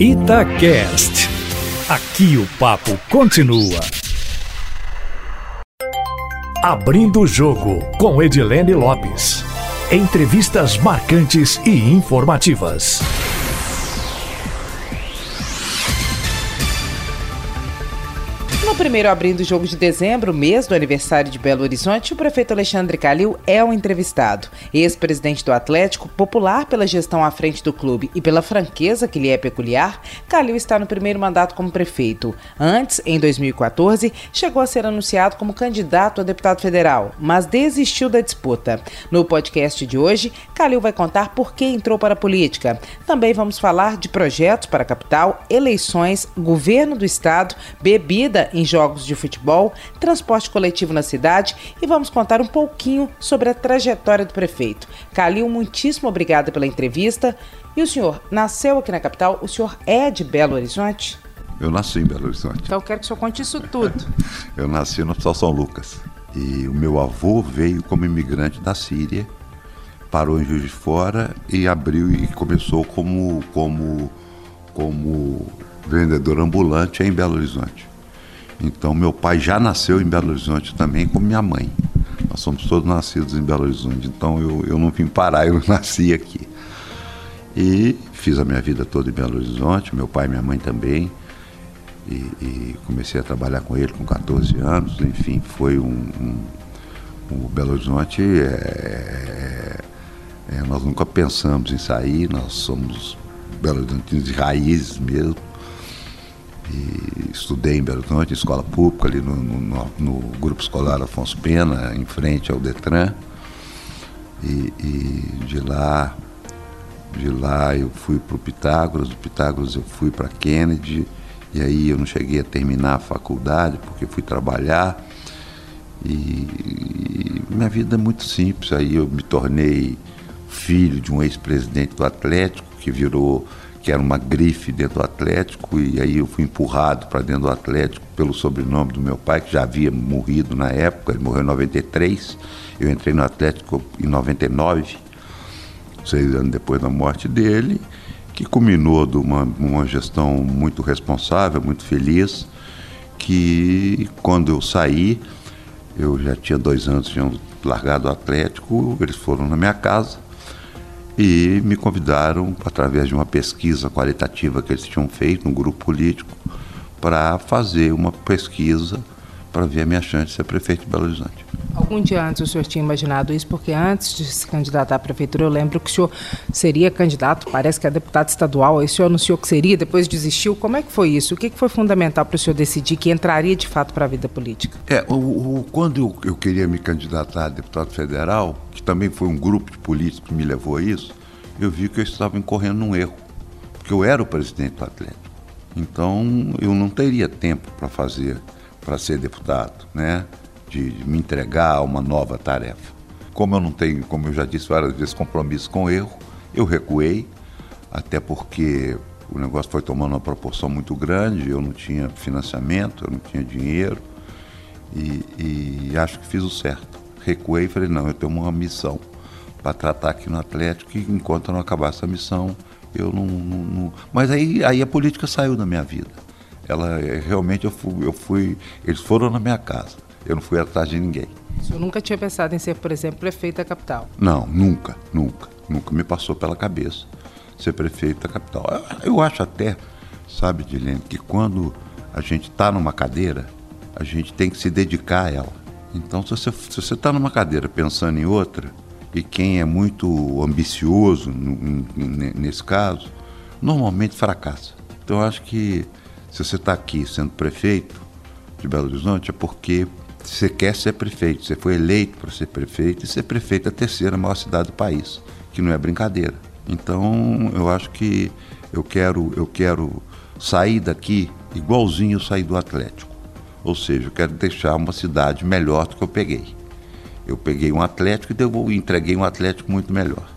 Itacast. Aqui o papo continua. Abrindo o jogo com Edilene Lopes. Entrevistas marcantes e informativas. Primeiro abrindo o jogo de dezembro, mês do aniversário de Belo Horizonte, o prefeito Alexandre Calil é o entrevistado. Ex-presidente do Atlético, popular pela gestão à frente do clube e pela franqueza que lhe é peculiar, Calil está no primeiro mandato como prefeito. Antes, em 2014, chegou a ser anunciado como candidato a deputado federal, mas desistiu da disputa. No podcast de hoje, Calil vai contar por que entrou para a política. Também vamos falar de projetos para a capital, eleições, governo do estado, bebida em jogos de futebol, transporte coletivo na cidade e vamos contar um pouquinho sobre a trajetória do prefeito. Calil, muitíssimo obrigada pela entrevista. E o senhor nasceu aqui na capital? O senhor é de Belo Horizonte? Eu nasci em Belo Horizonte. Então eu quero que o senhor conte isso tudo. eu nasci no Hospital São Lucas. E o meu avô veio como imigrante da Síria, parou em Juiz de Fora e abriu e começou como, como, como vendedor ambulante em Belo Horizonte. Então, meu pai já nasceu em Belo Horizonte também, como minha mãe. Nós somos todos nascidos em Belo Horizonte. Então, eu, eu não vim parar, eu nasci aqui. E fiz a minha vida toda em Belo Horizonte, meu pai e minha mãe também. E, e comecei a trabalhar com ele com 14 anos. Enfim, foi um. um, um Belo Horizonte é, é, nós nunca pensamos em sair, nós somos Belo Horizonte de raízes mesmo. E estudei em Belo Horizonte, escola pública, ali no, no, no, grupo escolar Afonso Pena, em frente ao Detran. E, e de lá, de lá eu fui para o Pitágoras, do Pitágoras eu fui para Kennedy, e aí eu não cheguei a terminar a faculdade porque fui trabalhar. E, e minha vida é muito simples. Aí eu me tornei filho de um ex-presidente do Atlético que virou que era uma grife dentro do Atlético, e aí eu fui empurrado para dentro do Atlético pelo sobrenome do meu pai, que já havia morrido na época, ele morreu em 93. Eu entrei no Atlético em 99, seis anos depois da morte dele, que culminou de uma, uma gestão muito responsável, muito feliz, que quando eu saí, eu já tinha dois anos, tinha largado o Atlético, eles foram na minha casa, e me convidaram, através de uma pesquisa qualitativa que eles tinham feito, um grupo político, para fazer uma pesquisa para ver a minha chance de ser prefeito de Belo Horizonte. Algum dia antes o senhor tinha imaginado isso? Porque antes de se candidatar à prefeitura, eu lembro que o senhor seria candidato, parece que é deputado estadual, aí o senhor anunciou que seria, depois desistiu. Como é que foi isso? O que foi fundamental para o senhor decidir que entraria de fato para a vida política? É, o, o, quando eu, eu queria me candidatar a deputado federal, que também foi um grupo de políticos que me levou a isso, eu vi que eu estava incorrendo num erro, porque eu era o presidente do Atlético. Então eu não teria tempo para fazer, para ser deputado, né? De, de me entregar a uma nova tarefa. Como eu não tenho, como eu já disse várias vezes, compromisso com erro, eu recuei, até porque o negócio foi tomando uma proporção muito grande, eu não tinha financiamento, eu não tinha dinheiro, e, e acho que fiz o certo. Recuei e falei, não, eu tenho uma missão para tratar aqui no Atlético e enquanto eu não acabar essa missão, eu não, não, não, Mas aí, aí a política saiu da minha vida. Ela é, realmente eu fui, eu fui. Eles foram na minha casa. Eu não fui atrás de ninguém. O senhor nunca tinha pensado em ser, por exemplo, prefeito da capital? Não, nunca, nunca. Nunca me passou pela cabeça ser prefeito da capital. Eu, eu acho até, sabe, Dilene, que quando a gente está numa cadeira, a gente tem que se dedicar a ela. Então, se você está numa cadeira pensando em outra, e quem é muito ambicioso nesse caso, normalmente fracassa. Então, eu acho que se você está aqui sendo prefeito de Belo Horizonte, é porque você quer ser prefeito. Você foi eleito para ser prefeito e ser prefeito é a terceira maior cidade do país, que não é brincadeira. Então, eu acho que eu quero, eu quero sair daqui igualzinho eu saí do Atlético. Ou seja, eu quero deixar uma cidade melhor do que eu peguei. Eu peguei um Atlético e entreguei um Atlético muito melhor.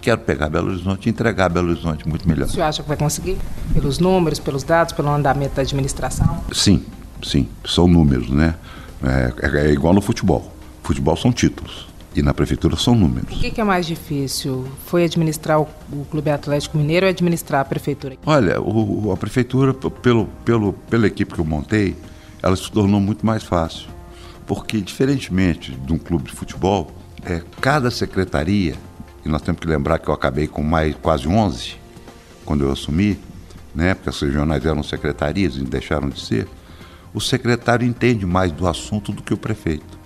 Quero pegar Belo Horizonte e entregar Belo Horizonte muito melhor. O senhor acha que vai conseguir? Pelos números, pelos dados, pelo andamento da administração? Sim, sim. São números, né? É, é, é igual no futebol. Futebol são títulos. E na prefeitura são números. O que, que é mais difícil? Foi administrar o, o, Clube Atlético Mineiro ou administrar a prefeitura? Olha, o, a prefeitura, pelo, pelo, pela equipe que eu montei, ela se tornou muito mais fácil. Porque, diferentemente de um clube de futebol, é, cada secretaria, e nós temos que lembrar que eu acabei com mais quase 11 quando eu assumi, né, porque as regionais eram secretarias e deixaram de ser, o secretário entende mais do assunto do que o prefeito.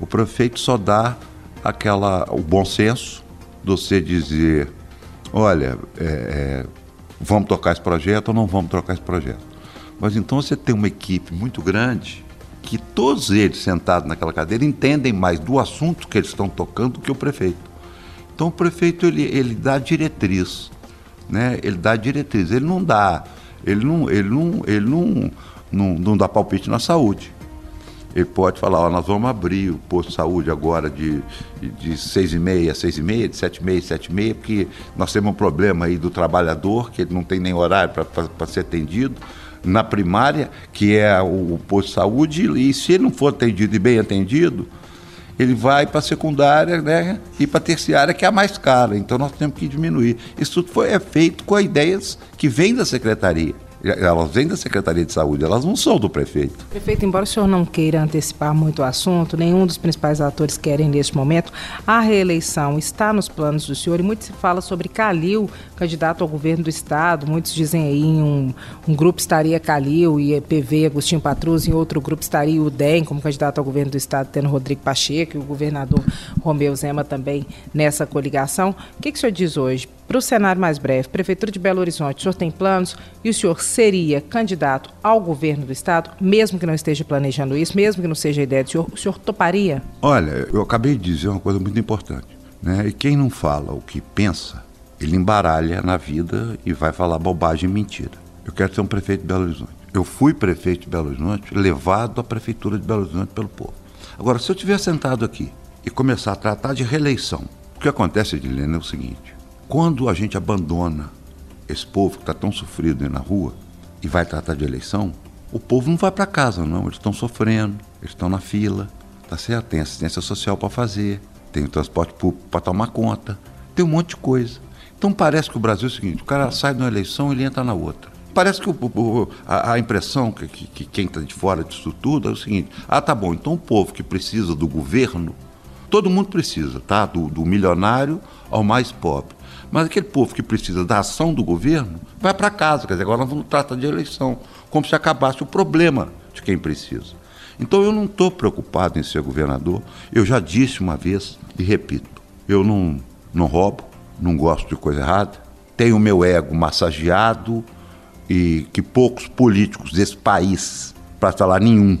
O prefeito só dá aquela o bom senso de você dizer, olha, é, é, vamos tocar esse projeto ou não vamos tocar esse projeto. Mas então você tem uma equipe muito grande que todos eles sentados naquela cadeira entendem mais do assunto que eles estão tocando do que o prefeito. Então o prefeito ele, ele dá diretriz, né? Ele dá diretriz, ele não dá, ele não, ele não, ele não, não, não dá palpite na saúde. Ele pode falar, ó, nós vamos abrir o posto de saúde agora de, de 6 e meia, 6 e meia, de 7 e meia, 7 e meia, porque nós temos um problema aí do trabalhador, que ele não tem nem horário para ser atendido na primária, que é o, posto de saúde, e se ele não for atendido e bem atendido, ele vai para a secundária né, e para a terciária, que é a mais cara. Então nós temos que diminuir. Isso tudo foi, é feito com ideias que vêm da secretaria elas vêm da Secretaria de Saúde, elas não são do prefeito. Prefeito, embora o senhor não queira antecipar muito o assunto, nenhum dos principais atores querem neste momento, a reeleição está nos planos do senhor e muito se fala sobre Calil, candidato ao governo do estado. Muitos dizem aí um, um grupo estaria Calil e PV Agostinho Patrus, em outro grupo estaria o DEM como candidato ao governo do estado, tendo Rodrigo Pacheco e o governador Romeu Zema também nessa coligação. O que, que o senhor diz hoje? Para o cenário mais breve, Prefeitura de Belo Horizonte, o senhor tem planos e o senhor seria candidato ao governo do Estado, mesmo que não esteja planejando isso, mesmo que não seja a ideia do senhor, o senhor toparia? Olha, eu acabei de dizer uma coisa muito importante. Né? E quem não fala o que pensa, ele embaralha na vida e vai falar bobagem e mentira. Eu quero ser um prefeito de Belo Horizonte. Eu fui prefeito de Belo Horizonte, levado à prefeitura de Belo Horizonte pelo povo. Agora, se eu estiver sentado aqui e começar a tratar de reeleição, o que acontece, Edilene, é o seguinte: quando a gente abandona esse povo que está tão sofrido aí na rua e vai tratar de eleição, o povo não vai para casa, não. Eles estão sofrendo, eles estão na fila, tá certo? Tem assistência social para fazer, tem o transporte público para tomar conta, tem um monte de coisa. Então parece que o Brasil é o seguinte: o cara sai de uma eleição e ele entra na outra. Parece que o, o, a, a, impressão que, que, que quem está de fora disso tudo é o seguinte: ah, tá bom, então o povo que precisa do governo, todo mundo precisa, tá? Do, do milionário ao mais pobre. Mas aquele povo que precisa da ação do governo vai para casa. Quer dizer, agora nós vamos tratar de eleição, como se acabasse o problema de quem precisa. Então eu não estou preocupado em ser governador. Eu já disse uma vez e repito: eu não, não roubo, não gosto de coisa errada, tenho o meu ego massageado e que poucos políticos desse país, para falar nenhum,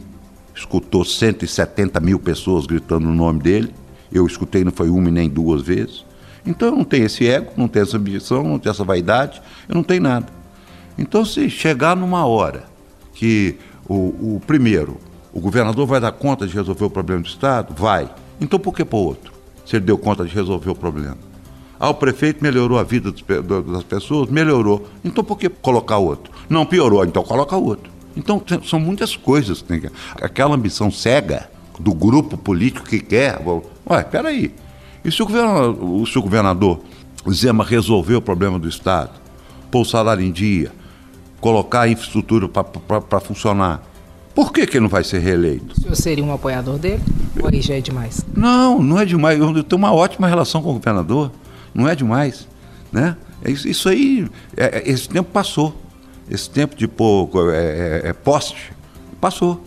escutou 170 mil pessoas gritando o nome dele. Eu escutei, não foi uma e nem duas vezes. Então eu não tenho esse ego, não tenho essa ambição, não tenho essa vaidade, eu não tenho nada. Então se chegar numa hora que o, o primeiro, o governador vai dar conta de resolver o problema do Estado, vai. Então por que para o outro? Se ele deu conta de resolver o problema. Ah, o prefeito melhorou a vida das pessoas? Melhorou. Então por que colocar outro? Não, piorou, então coloca outro. Então são muitas coisas. Né? Aquela ambição cega do grupo político que quer. Ué, peraí. E se o governador, se o governador Zema resolver o problema do Estado, pôr o salário em dia, colocar a infraestrutura para funcionar, por que, que ele não vai ser reeleito? O senhor seria um apoiador dele? Ou aí já é demais? Não, não é demais. Eu tenho uma ótima relação com o governador. Não é demais. Né? É isso aí, é, é, esse tempo passou. Esse tempo de pôr é, é, é, poste, passou.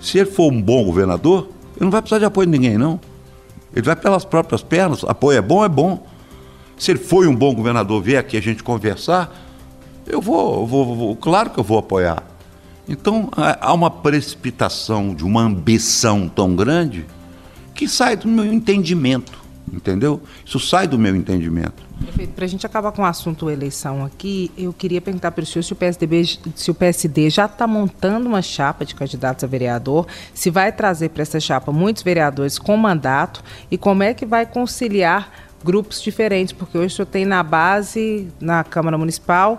Se ele for um bom governador, ele não vai precisar de apoio de ninguém, não. Ele vai pelas próprias pernas. Apoio é bom, é bom. Se ele foi um bom governador, vier aqui a gente conversar, eu vou, vou, vou claro que eu vou apoiar. Então há uma precipitação de uma ambição tão grande que sai do meu entendimento, entendeu? Isso sai do meu entendimento. Para a gente acabar com o assunto eleição aqui, eu queria perguntar para o senhor se o, PSDB, se o PSD já está montando uma chapa de candidatos a vereador, se vai trazer para essa chapa muitos vereadores com mandato e como é que vai conciliar grupos diferentes, porque hoje o senhor tem na base, na Câmara Municipal,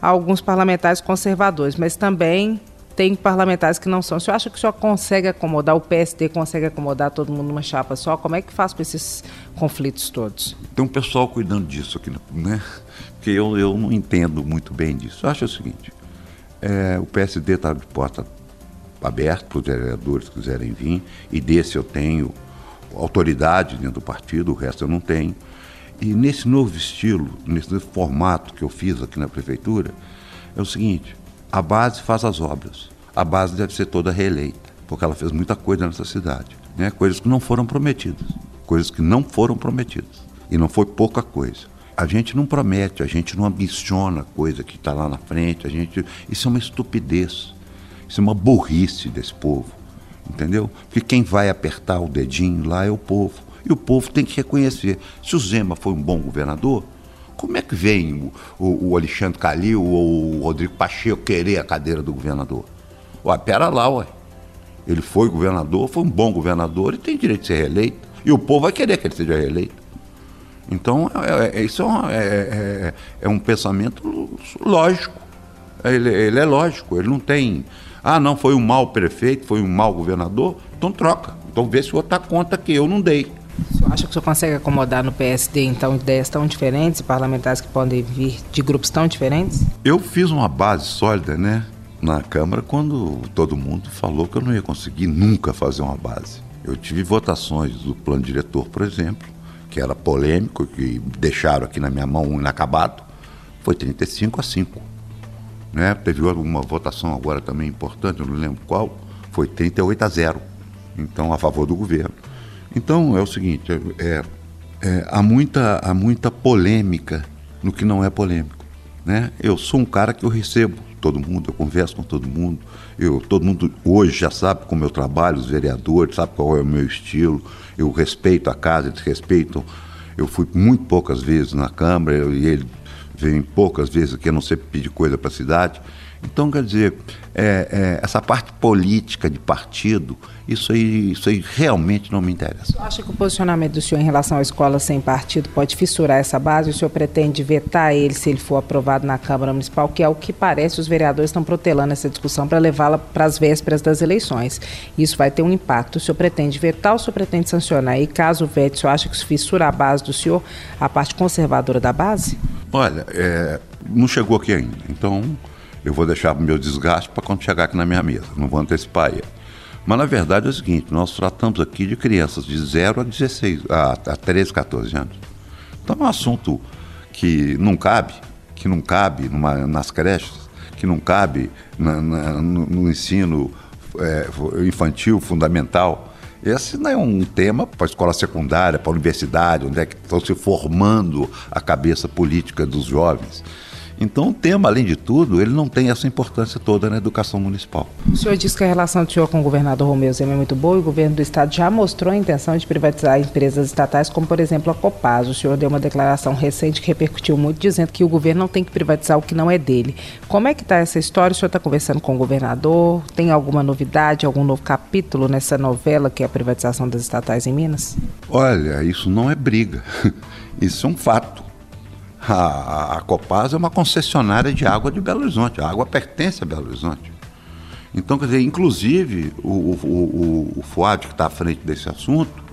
alguns parlamentares conservadores, mas também tem parlamentares que não são. O senhor acha que o senhor consegue acomodar, o PSD consegue acomodar todo mundo numa chapa só? Como é que faz com esses conflitos todos? Tem um pessoal cuidando disso aqui, né? Porque eu, eu não entendo muito bem disso. Eu acho o seguinte, é, o PSD está de porta aberta para os vereadores que quiserem vir, e desse eu tenho autoridade dentro do partido, o resto eu não tenho. E nesse novo estilo, nesse formato que eu fiz aqui na prefeitura, é o seguinte: a base faz as obras. A base deve ser toda reeleita, porque ela fez muita coisa nessa cidade. Né? Coisas que não foram prometidas. Coisas que não foram prometidas. E não foi pouca coisa. A gente não promete, a gente não ambiciona coisa que está lá na frente. A gente, isso é uma estupidez. Isso é uma burrice desse povo. Entendeu? Porque quem vai apertar o dedinho lá é o povo. E o povo tem que reconhecer. Se o Zema foi um bom governador, como é que vem o, o, Alexandre Calil ou o Rodrigo Pacheco querer a cadeira do governador? Ué, pera lá, ué. Ele foi governador, foi um bom governador e tem direito de ser reeleito. E o povo vai querer que ele seja reeleito. Então, é, é, isso é, uma, é, é, é, um pensamento lógico. Ele, ele é lógico, ele não tem. Ah, não, foi um mau prefeito, foi um mau governador, então troca. Então vê se o outro dá conta que eu não dei. O senhor acha que o senhor consegue acomodar no PSD, então, ideias tão diferentes, parlamentares que podem vir de grupos tão diferentes? Eu fiz uma base sólida, né, na Câmara, quando todo mundo falou que eu não ia conseguir nunca fazer uma base. Eu tive votações do plano diretor, por exemplo, que era polêmico, que deixaram aqui na minha mão um inacabado, foi 35 a 5. Né? Teve uma votação agora também importante, eu não lembro qual, foi 38 a 0. Então, a favor do governo. Então é o seguinte, é, é, há, muita, há muita polêmica no que não é polêmico. Né? Eu sou um cara que eu recebo todo mundo, eu converso com todo mundo, eu, todo mundo hoje já sabe como eu trabalho, os vereadores, sabe qual é o meu estilo, eu respeito a casa, eles respeitam. Eu fui muito poucas vezes na Câmara eu, e ele vem poucas vezes aqui, a não ser pedir coisa para a cidade. Então, quer dizer, é, é, essa parte política de partido, isso aí, isso aí realmente não me interessa. Você acha que o posicionamento do senhor em relação à escola sem partido pode fissurar essa base? O senhor pretende vetar ele se ele for aprovado na Câmara Municipal, que é o que parece os vereadores estão protelando essa discussão para levá-la para as vésperas das eleições. Isso vai ter um impacto. O senhor pretende vetar ou o senhor pretende sancionar? E caso vete, o senhor acha que isso fissura a base do senhor, a parte conservadora da base? Olha, é, não chegou aqui ainda. Então eu vou deixar o meu desgaste para quando chegar aqui na minha mesa, não vou antecipar ele. Mas na verdade é o seguinte, nós tratamos aqui de crianças de 0 a 16, a, a 13, 14 anos. Então é um assunto que não cabe, que não cabe numa, nas creches, que não cabe na, na, no, no, ensino é, infantil, fundamental. Esse não é um tema para a escola secundária, para a universidade, onde é que estão se formando a cabeça política dos jovens. Então, o tema, além de tudo, ele não tem essa importância toda na educação municipal. O senhor disse que a relação do senhor com o governador Romeu Zema é muito boa e o governo do estado já mostrou a intenção de privatizar empresas estatais, como, por exemplo, a Copasa. O senhor deu uma declaração recente que repercutiu muito, dizendo que o governo não tem que privatizar o que não é dele. Como é que está essa história? O senhor está conversando com o governador? Tem alguma novidade, algum novo capítulo nessa novela que é a privatização das estatais em Minas? Olha, isso não é briga. Isso é um fato a, a Copasa é uma concessionária de água de Belo Horizonte. A água pertence a Belo Horizonte. Então, quer dizer, inclusive, o, o, o, o FUAD, que está à frente desse assunto,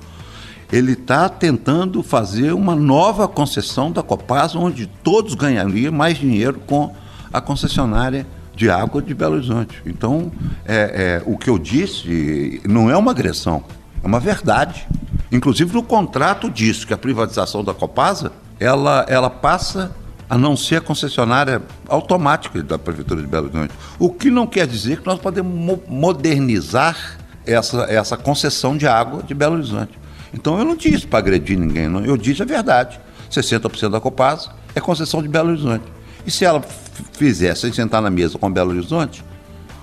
ele está tentando fazer uma nova concessão da Copasa, onde todos ganhariam mais dinheiro com a concessionária de água de Belo Horizonte. Então, é, é, o que eu disse não é uma agressão, é uma verdade. Inclusive, no contrato diz que a privatização da Copasa ela, ela passa a não ser a concessionária automática da Prefeitura de Belo Horizonte. O que não quer dizer que nós podemos modernizar essa, essa concessão de água de Belo Horizonte. Então eu não disse para agredir ninguém, não. eu disse a verdade. 60% da Copasa é concessão de Belo Horizonte. E se ela fizer sem sentar na mesa com Belo Horizonte,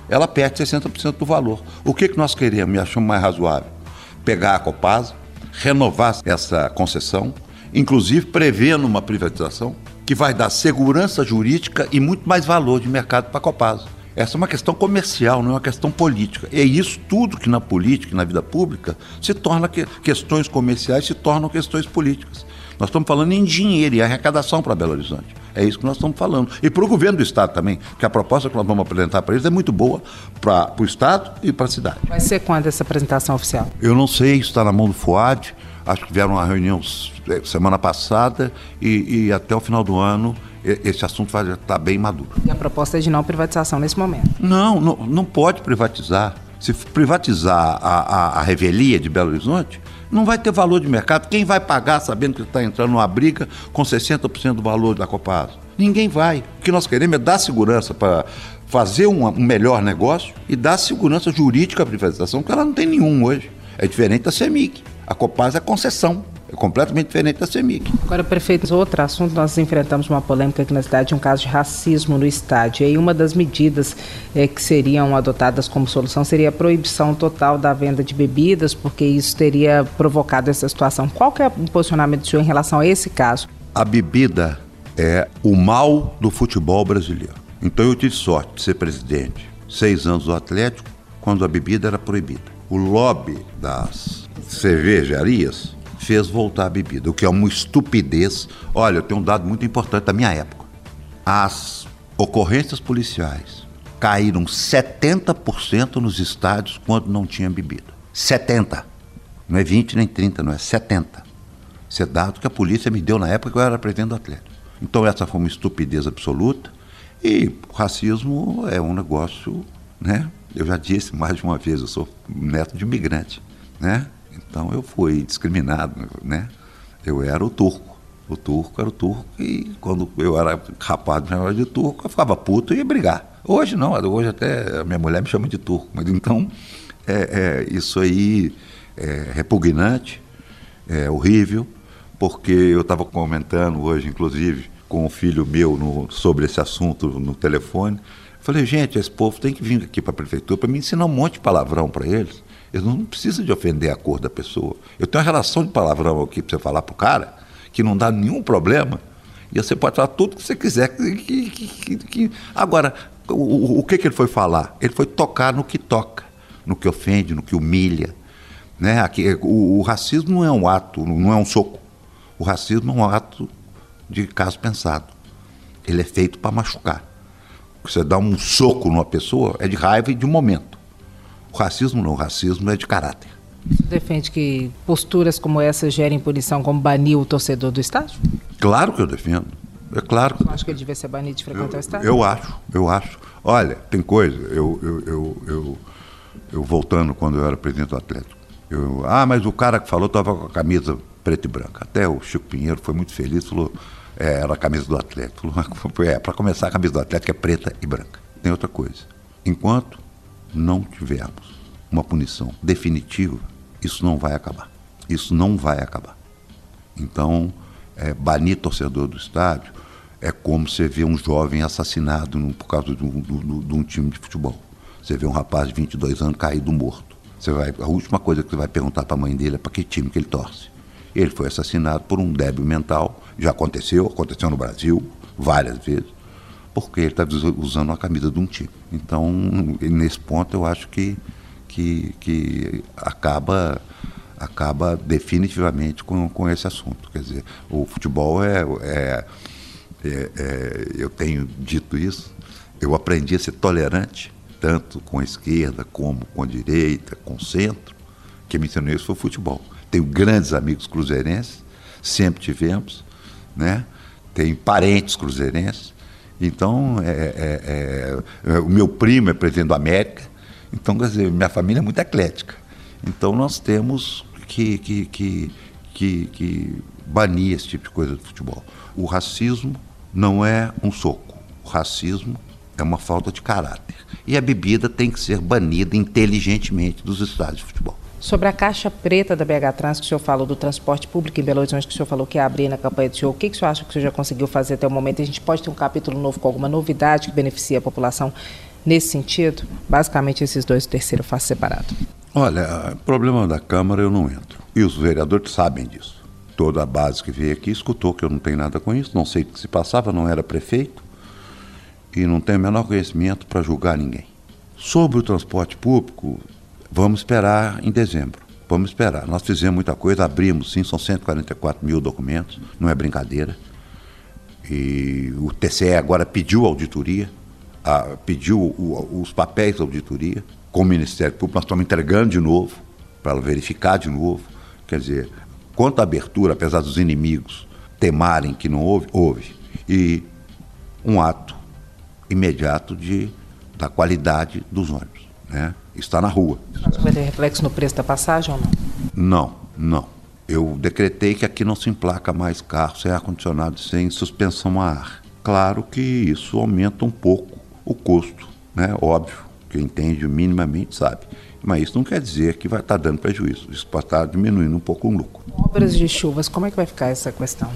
ela perde 60% do valor. O que, que nós queremos, me achamos mais razoável? Pegar a Copasa, renovar essa concessão, inclusive prevendo uma privatização que vai dar segurança jurídica e muito mais valor de mercado para a Copasa. Essa é uma questão comercial, não é uma questão política. É isso tudo que na política, na vida pública, se torna que, questões comerciais, se tornam questões políticas. Nós estamos falando em dinheiro e arrecadação para Belo Horizonte. É isso que nós estamos falando. E para o governo do Estado também, que a proposta que nós vamos apresentar para eles é muito boa para o Estado e para a cidade. Vai ser quando essa apresentação oficial? Eu não sei, isso está na mão do FUAD. Acho que vieram uma reunião é, semana passada e, e até o final do ano esse assunto vai estar bem maduro. E a proposta é de não privatização nesse momento? Não, não, não pode privatizar. Se privatizar a, a, a revelia de Belo Horizonte, não vai ter valor de mercado. Quem vai pagar sabendo que está entrando numa briga com 60% do valor da Copasa? Ninguém vai. O que nós queremos é dar segurança para fazer um, um, melhor negócio e dar segurança jurídica à privatização, que ela não tem nenhum hoje. É diferente da CEMIC. A Copasa é concessão. É completamente diferente da CEMIC. Agora, prefeito, outro assunto, nós enfrentamos uma polêmica aqui na cidade, um caso de racismo no estádio. E aí uma das medidas é, que seriam adotadas como solução seria a proibição total da venda de bebidas, porque isso teria provocado essa situação. Qual que é o posicionamento do senhor em relação a esse caso? A bebida é o mal do futebol brasileiro. Então eu tive sorte de ser presidente seis anos do Atlético, quando a bebida era proibida. O lobby das cervejarias fez voltar a bebida, o que é uma estupidez. Olha, eu tenho um dado muito importante da minha época. As ocorrências policiais caíram 70% nos estádios quando não tinha bebida. 70. Não é 20 nem 30, não é 70. Isso é dado que a polícia me deu na época que eu era presidente do Atlético. Então essa foi uma estupidez absoluta e racismo é um negócio, né? Eu já disse mais de uma vez, eu sou neto de imigrante, né? Então eu fui discriminado, né? Eu era o turco. O turco era o turco e quando eu era rapaz me de turco, eu ficava puto e ia brigar. Hoje não, hoje até a minha mulher me chama de turco. Mas então é, é, isso aí é repugnante, é horrível, porque eu estava comentando hoje, inclusive, com o filho meu no, sobre esse assunto no telefone. Falei, gente, esse povo tem que vir aqui para a prefeitura para me ensinar um monte de palavrão para eles. Eu não preciso de ofender a cor da pessoa. Eu tenho uma relação de palavrão aqui para você falar para o cara, que não dá nenhum problema. E você pode falar tudo que você quiser. Agora, o, que ele foi falar? Ele foi tocar no que toca, no que ofende, no que humilha. Né? Aqui, o, o racismo não é um ato, não é um soco. O racismo é um ato de caso pensado. Ele é feito para machucar. Você dá um soco numa pessoa, é de raiva e de um momento. O racismo não, o racismo é de caráter. Você defende que posturas como essa gerem punição, como banir o torcedor do estádio? Claro que eu defendo. É claro. Você acha que ele devia ser banido de frequentar eu, o estádio? Eu acho, eu acho. Olha, tem coisa, eu, eu, eu, eu, eu voltando quando eu era presidente do Atlético. Eu, ah, mas o cara que falou estava com a camisa preta e branca. Até o Chico Pinheiro foi muito feliz, falou, é, era a camisa do Atlético. Falou, é, para começar, a camisa do Atlético é preta e branca. Tem outra coisa. Enquanto não tivermos uma punição definitiva, isso não vai acabar. Isso não vai acabar. Então, é, banir torcedor do estádio é como você vê um jovem assassinado no, por causa de um, de, de um, time de futebol. Você vê um rapaz de 22 anos caído morto. Você vai, a última coisa que você vai perguntar para a mãe dele é para que time que ele torce. Ele foi assassinado por um débil mental. Já aconteceu, aconteceu no Brasil várias vezes porque ele está usando a camisa de um time. Então, nesse ponto, eu acho que, que, que acaba, acaba definitivamente com, com esse assunto. Quer dizer, o futebol é, é, é, é eu tenho dito isso, eu aprendi a ser tolerante, tanto com a esquerda como com a direita, com o centro. Quem me ensinou isso foi o futebol. Tenho grandes amigos cruzeirenses, sempre tivemos, né? Tenho parentes cruzeirenses então, é, é, é, o meu primo é presidente da América. Então, quer dizer, minha família é muito eclética. Então, nós temos que, que, que, que, que banir esse tipo de coisa do futebol. O racismo não é um soco. O racismo é uma falta de caráter. E a bebida tem que ser banida inteligentemente dos estádios de futebol. Sobre a caixa preta da BH Trans, que o senhor falou do transporte público em Belo Horizonte, que o senhor falou que ia abrir na campanha do senhor, o que, que o senhor acha que o senhor já conseguiu fazer até o momento? A gente pode ter um capítulo novo com alguma novidade que beneficie a população nesse sentido? Basicamente, esses dois, o terceiro faço separado. Olha, problema da Câmara eu não entro. E os vereadores sabem disso. Toda a base que veio aqui escutou que eu não tenho nada com isso, não sei o que se passava, não era prefeito. e não tenho o menor conhecimento para julgar ninguém. Sobre o transporte público, vamos esperar em dezembro. Vamos esperar. Nós fizemos muita coisa, abrimos sim, são 144 mil documentos, não é brincadeira. E o TCE agora pediu auditoria, a, pediu o, os papéis da auditoria com o Ministério Público, nós estamos entregando de novo, para verificar de novo. Quer dizer, quanto à abertura, apesar dos inimigos temarem que não houve, houve. E um ato imediato de, da qualidade dos ônibus. Né? Está na rua. Vai ter reflexo no preço da passagem ou não? Não, não. Eu decretei que aqui não se emplaca mais carro sem ar-condicionado, sem suspensão a ar. Claro que isso aumenta um pouco o custo, né? Óbvio, quem entende minimamente sabe. Mas isso não quer dizer que vai estar dando prejuízo. Isso pode estar diminuindo um pouco o lucro. Obras de chuvas, como é que vai ficar essa questão?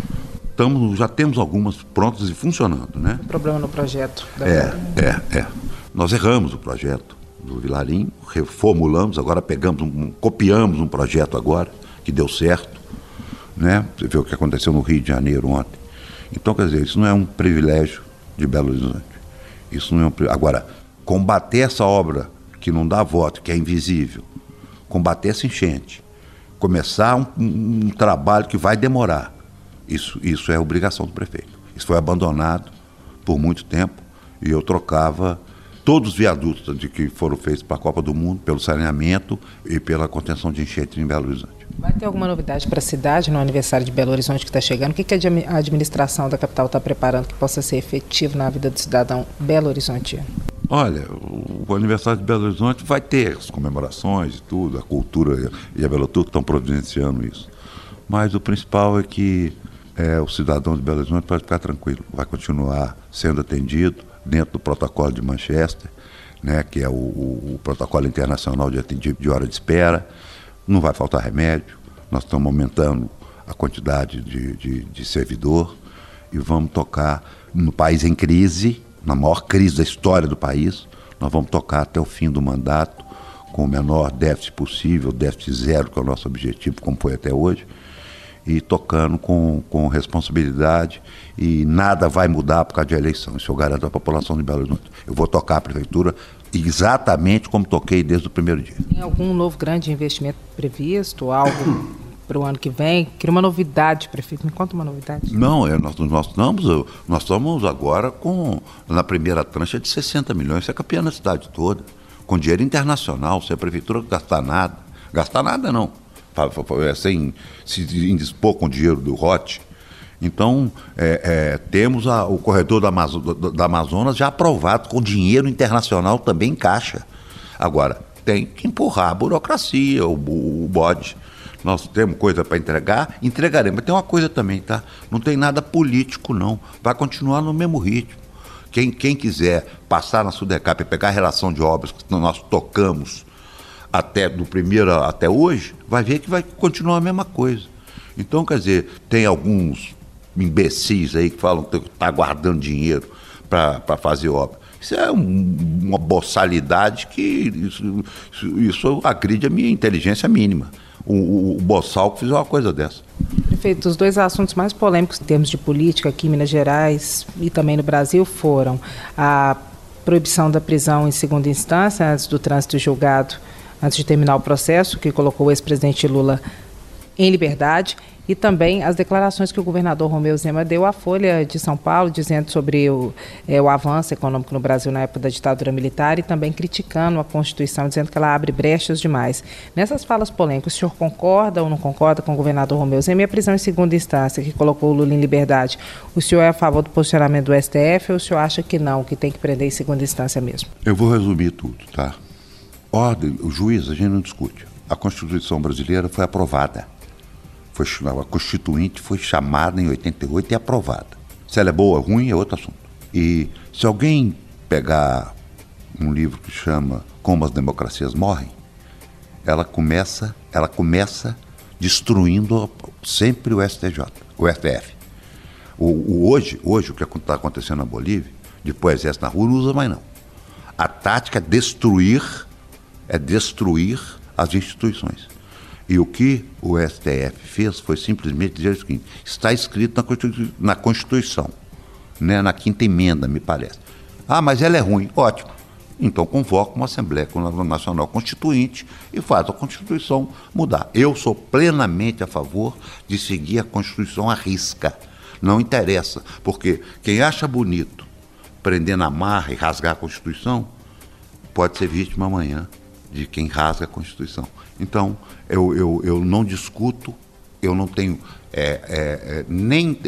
Estamos, já temos algumas prontas e funcionando, né? O problema no projeto. é, é, é. Nós erramos o projeto do Vilarim, reformulamos, agora pegamos, um, copiamos um projeto agora, que deu certo, né? Você viu o que aconteceu no Rio de Janeiro ontem. Então, quer dizer, isso não é um privilégio de Belo Horizonte. Isso não é um Agora, combater essa obra que não dá voto, que é invisível, combater essa enchente, começar um, um, um trabalho que vai demorar, isso, isso é obrigação do prefeito. Isso foi abandonado por muito tempo e eu trocava todos os viadutos de que foram feitos para a Copa do Mundo, pelo saneamento e pela contenção de enchentes em Belo Horizonte. Vai ter alguma novidade para a cidade no aniversário de Belo Horizonte que está chegando? O que, que a administração da capital está preparando que possa ser efetivo na vida do cidadão Belo Horizonte? Olha, o aniversário de Belo Horizonte vai ter as comemorações e tudo, a cultura e a Belo Horizonte estão providenciando isso. Mas o principal é que é, o cidadão de Belo Horizonte pode ficar tranquilo, vai continuar sendo atendido dentro do protocolo de Manchester, né, que é o, o, o protocolo internacional de, de hora de espera, não vai faltar remédio, nós estamos aumentando a quantidade de, de, de servidor e vamos tocar no país em crise, na maior crise da história do país, nós vamos tocar até o fim do mandato com o menor déficit possível, déficit zero, que é o nosso objetivo, como foi até hoje, e tocando com, com responsabilidade e nada vai mudar por causa de eleição. Isso eu garanto à população de Belo Horizonte. Eu vou tocar a prefeitura exatamente como toquei desde o primeiro dia. Tem algum novo grande investimento previsto, algo para o ano que vem? Queria uma novidade, prefeito. Me conta uma novidade. Não, é, nós, nós, estamos, nós estamos agora com, na primeira trancha de 60 milhões, isso é campeã na cidade toda, com dinheiro internacional, sem a prefeitura gastar nada. Gastar nada não é, sem se indispor com o dinheiro do ROT. Então, é, é, temos a, o corredor da, Amazo, da, Amazonas já aprovado com dinheiro internacional também em caixa. Agora, tem que empurrar a burocracia, o, o, o bode. Nós temos coisa para entregar, entregaremos. Mas tem uma coisa também, tá? Não tem nada político, não. Vai continuar no mesmo ritmo. Quem, quem quiser passar na Sudecap e pegar a relação de obras que nós tocamos até do primeiro até hoje, vai ver que vai continuar a mesma coisa. Então, quer dizer, tem alguns imbecis aí que falam que está guardando dinheiro para fazer obra. Isso é um, uma boçalidade que isso, isso, isso, agride a minha inteligência mínima. O, o, o boçal que fez uma coisa dessa. Prefeito, os dois assuntos mais polêmicos em termos de política aqui em Minas Gerais e também no Brasil foram a proibição da prisão em segunda instância antes do trânsito julgado antes de terminar o processo, que colocou o ex-presidente Lula em liberdade, e também as declarações que o governador Romeu Zema deu à Folha de São Paulo, dizendo sobre o, é, o avanço econômico no Brasil na época da ditadura militar e também criticando a Constituição, dizendo que ela abre brechas demais. Nessas falas polêmicas, o senhor concorda ou não concorda com o governador Romeu Zema e a prisão em segunda instância, que colocou o Lula em liberdade? O senhor é a favor do posicionamento do STF ou o senhor acha que não, que tem que prender em segunda instância mesmo? Eu vou resumir tudo, tá? Ordem, o juiz, a gente não discute. A Constituição brasileira foi aprovada. Foi, a Constituinte foi chamada em 88 e aprovada. Se ela é boa ou ruim é outro assunto. E se alguém pegar um livro que chama Como as Democracias Morrem, ela começa, ela começa destruindo sempre o STJ, o STF. O, o hoje, hoje, o que está acontecendo na Bolívia, depois exército na rua, não usa mais não. A tática é destruir é destruir as instituições. E o que o STF fez foi simplesmente dizer o seguinte: está escrito na Constituição, né, na quinta emenda, me parece. Ah, mas ela é ruim. Ótimo. Então convoca uma Assembleia Nacional Constituinte e faz a Constituição mudar. Eu sou plenamente a favor de seguir a Constituição à risca. Não interessa, porque quem acha bonito prender na marra e rasgar a Constituição pode ser vítima amanhã de quem rasga a Constituição. Então, eu, eu, eu não discuto, eu não tenho é, é, é, nem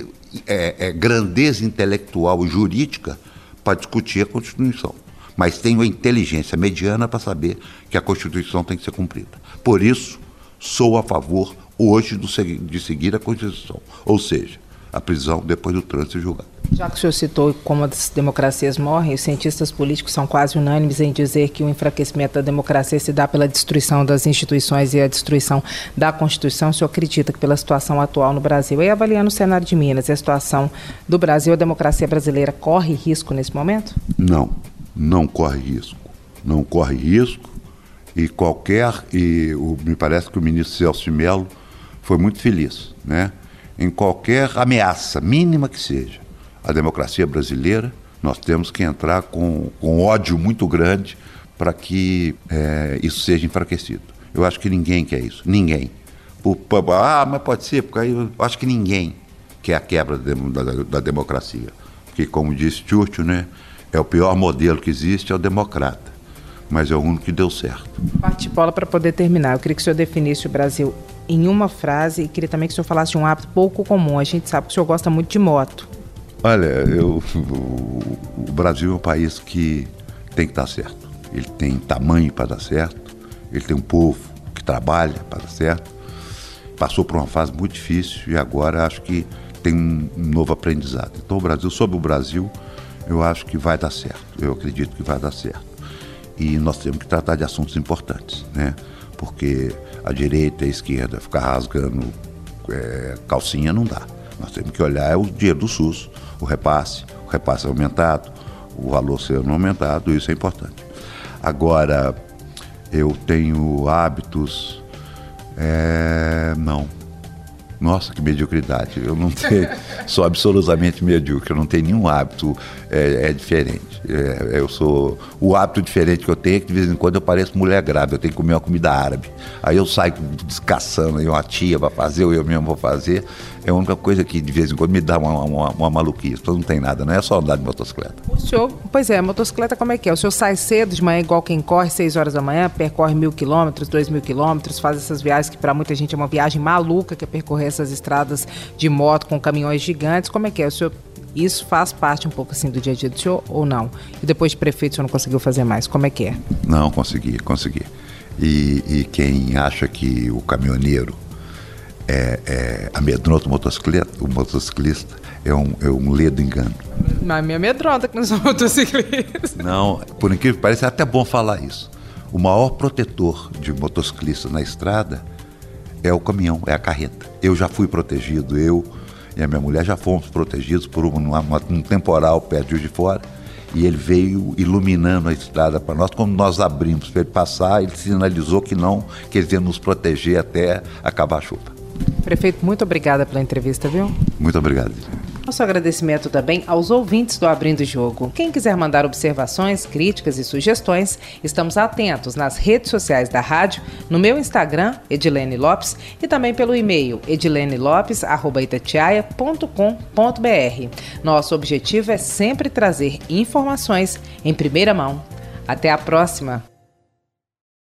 é, é, grandeza intelectual e jurídica para discutir a Constituição mas tenho inteligência mediana para saber que a Constituição tem que ser cumprida. Por isso, sou a favor hoje de seguir a Constituição, ou seja, a prisão depois do trânsito julgado. Já que o senhor citou como as democracias morrem, os cientistas políticos são quase unânimes em dizer que o enfraquecimento da democracia se dá pela destruição das instituições e a destruição da Constituição. O senhor acredita que pela situação atual no Brasil, e avaliando o cenário de Minas e a situação do Brasil, a democracia brasileira corre risco nesse momento? Não não corre risco. Não corre risco e qualquer, e o, me parece que o ministro Celso Melo foi muito feliz, né? Em qualquer ameaça, mínima que seja, a democracia brasileira, nós temos que entrar com, com ódio muito grande para que é, isso seja enfraquecido. Eu acho que ninguém quer isso, ninguém. Ah, mas pode ser, porque aí eu acho que ninguém quer a quebra da, da, da democracia. Porque, como disse Churchill, né? É o pior modelo que existe, é o democrata. Mas é o único que deu certo. Bate bola para poder terminar. Eu queria que o senhor definisse o Brasil em uma frase e queria também que o senhor falasse de um hábito pouco comum. A gente sabe que o senhor gosta muito de moto. Olha, eu, o, Brasil é um país que tem que dar certo. Ele tem tamanho para dar certo, ele tem um povo que trabalha para dar certo. Passou por uma fase muito difícil e agora acho que tem um novo aprendizado. Então, o Brasil, sobre o Brasil, eu acho que vai dar certo. Eu acredito que vai dar certo. E nós temos que tratar de assuntos importantes, né? Porque a direita e a esquerda ficar rasgando é, calcinha não dá. Nós temos que olhar o dinheiro do SUS, o repasse, o repasse aumentado, o valor sendo aumentado, isso é importante. Agora, eu tenho hábitos. É, não, nossa, que mediocridade. Eu não tenho, sou absolutamente medíocre, eu não tenho nenhum hábito é, é diferente. É, eu sou. O hábito diferente que eu tenho é que de vez em quando eu pareço mulher grávida, eu tenho que comer uma comida árabe. Aí eu saio descaçando aí uma tia para fazer, ou eu mesmo vou fazer. É a única coisa que de vez em quando me dá uma, uma, uma maluquice. Então não tem nada, não é só andar de motocicleta. O senhor, pois é, motocicleta como é que é? O senhor sai cedo de manhã, igual quem corre, 6 horas da manhã, percorre mil quilômetros, dois mil quilômetros, faz essas viagens que para muita gente é uma viagem maluca, que é percorrer essas estradas de moto com caminhões gigantes. Como é que é? O senhor isso faz parte um pouco assim do dia a dia do senhor ou não? E depois de prefeito o senhor não conseguiu fazer mais? Como é que é? Não, consegui, consegui. E, e quem acha que o caminhoneiro é, é amedronta o motocicleta, o motociclista é um, é um ledo engano. Mas me amedronta que não sou motociclista. Não, por incrível que pareça, é até bom falar isso. O maior protetor de motociclista na estrada é o caminhão, é a carreta. Eu já fui protegido, eu e a minha mulher já fomos protegidos por um, um temporal perto de fora e ele veio iluminando a estrada para nós. Quando nós abrimos para ele passar, ele sinalizou que não, que ele ia nos proteger até acabar a chuva. Prefeito, muito obrigada pela entrevista, viu? Muito obrigado. Nosso agradecimento também aos ouvintes do Abrindo Jogo. Quem quiser mandar observações, críticas e sugestões, estamos atentos nas redes sociais da rádio, no meu Instagram, Edilene Lopes, e também pelo e-mail edilenelopes.itatiaia.com.br. Nosso objetivo é sempre trazer informações em primeira mão. Até a próxima!